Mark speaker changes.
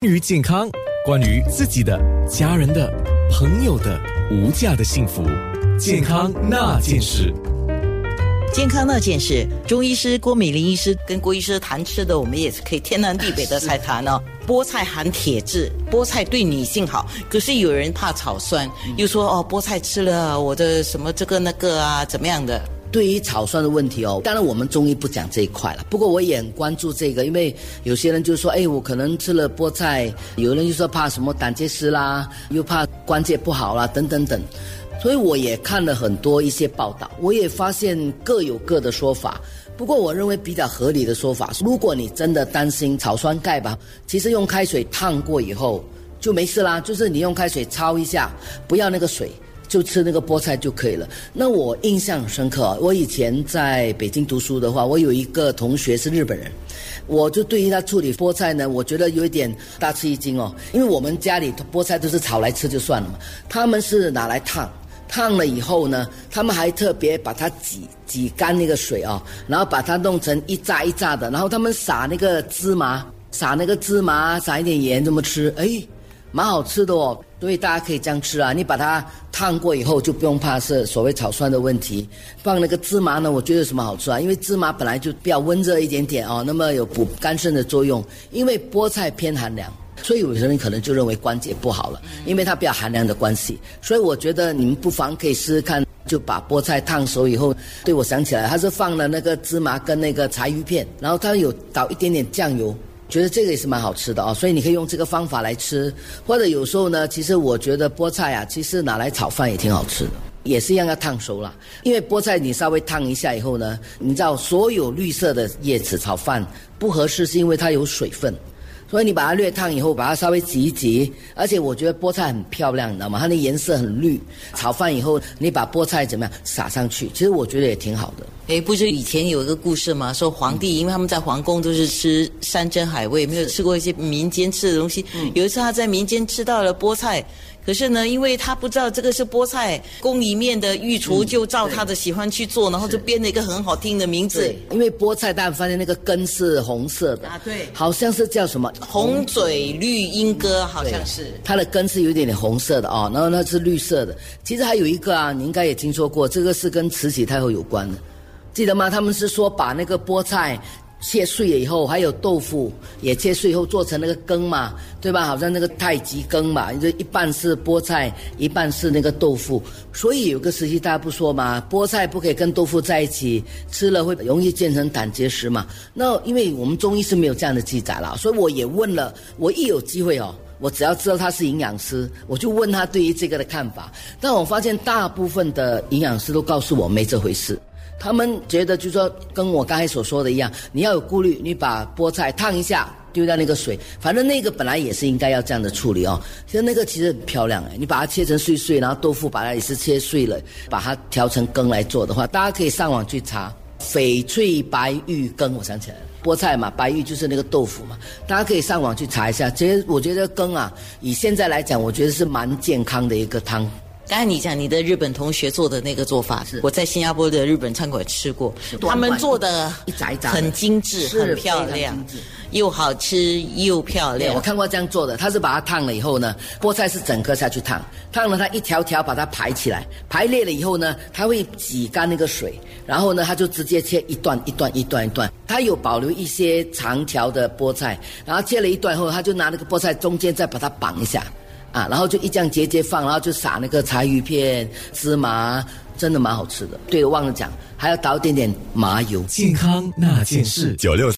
Speaker 1: 关于健康，关于自己的、家人的、朋友的无价的幸福，健康那件事。
Speaker 2: 健康那件事，中医师郭美玲医师跟郭医师谈吃的，我们也是可以天南地北的才谈哦。菠菜含铁质，菠菜对女性好，可是有人怕草酸，又说哦，菠菜吃了我的什么这个那个啊，怎么样的？
Speaker 3: 对于草酸的问题哦，当然我们中医不讲这一块了。不过我也很关注这个，因为有些人就说，哎，我可能吃了菠菜，有人就说怕什么胆结石啦，又怕关节不好啦，等等等。所以我也看了很多一些报道，我也发现各有各的说法。不过我认为比较合理的说法，如果你真的担心草酸钙吧，其实用开水烫过以后就没事啦，就是你用开水焯一下，不要那个水。就吃那个菠菜就可以了。那我印象深刻，我以前在北京读书的话，我有一个同学是日本人，我就对于他处理菠菜呢，我觉得有一点大吃一惊哦。因为我们家里菠菜都是炒来吃就算了嘛，他们是拿来烫，烫了以后呢，他们还特别把它挤挤干那个水哦，然后把它弄成一炸一炸的，然后他们撒那个芝麻，撒那个芝麻，撒一点盐这么吃，哎，蛮好吃的哦。所以大家可以这样吃啊，你把它烫过以后就不用怕是所谓草酸的问题。放那个芝麻呢，我觉得有什么好处啊？因为芝麻本来就比较温热一点点哦，那么有补肝肾的作用。因为菠菜偏寒凉，所以有些人可能就认为关节不好了，因为它比较寒凉的关系。所以我觉得你们不妨可以试试看，就把菠菜烫熟以后，对我想起来，它是放了那个芝麻跟那个柴鱼片，然后它有倒一点点酱油。觉得这个也是蛮好吃的哦，所以你可以用这个方法来吃，或者有时候呢，其实我觉得菠菜啊，其实拿来炒饭也挺好吃的，也是一样要烫熟了。因为菠菜你稍微烫一下以后呢，你知道所有绿色的叶子炒饭不合适，是因为它有水分。所以你把它略烫以后，把它稍微挤一挤，而且我觉得菠菜很漂亮，你知道吗？它的颜色很绿。炒饭以后，你把菠菜怎么样撒上去？其实我觉得也挺好的。
Speaker 2: 哎，不是以前有一个故事吗？说皇帝因为他们在皇宫都是吃山珍海味，没有吃过一些民间吃的东西。有一次他在民间吃到了菠菜。可是呢，因为他不知道这个是菠菜，宫里面的御厨就照他的喜欢去做，然后就编了一个很好听的名字。
Speaker 3: 因为菠菜，大家发现那个根是红色的
Speaker 2: 啊，对，
Speaker 3: 好像是叫什么
Speaker 2: 红嘴绿鹦哥，好像是
Speaker 3: 它的根是有一点点红色的哦，然后那是绿色的。其实还有一个啊，你应该也听说过，这个是跟慈禧太后有关的，记得吗？他们是说把那个菠菜。切碎了以后，还有豆腐也切碎以后做成那个羹嘛，对吧？好像那个太极羹嘛，就一半是菠菜，一半是那个豆腐。所以有个时期大家不说嘛，菠菜不可以跟豆腐在一起，吃了会容易变成胆结石嘛。那因为我们中医是没有这样的记载了，所以我也问了，我一有机会哦，我只要知道他是营养师，我就问他对于这个的看法。但我发现大部分的营养师都告诉我没这回事。他们觉得，就说跟我刚才所说的一样，你要有顾虑，你把菠菜烫一下，丢掉那个水，反正那个本来也是应该要这样的处理哦。其实那个其实很漂亮哎，你把它切成碎碎，然后豆腐把它也是切碎了，把它调成羹来做的话，大家可以上网去查翡翠白玉羹。我想起来了，菠菜嘛，白玉就是那个豆腐嘛，大家可以上网去查一下。其实我觉得羹啊，以现在来讲，我觉得是蛮健康的一个汤。
Speaker 2: 刚才你讲你的日本同学做的那个做法，是我在新加坡的日本餐馆吃过，他们做的很精致，很漂亮，又好吃又漂亮。
Speaker 3: 我看过这样做的，他是把它烫了以后呢，菠菜是整颗下去烫，烫了它一条条把它排起来，排列了以后呢，他会挤干那个水，然后呢，他就直接切一段一段一段一段，他有保留一些长条的菠菜，然后切了一段后，他就拿那个菠菜中间再把它绑一下。啊，然后就一这样节节放，然后就撒那个柴鱼片、芝麻，真的蛮好吃的。对了，忘了讲，还要倒一点点麻油。
Speaker 1: 健康那件事，九六。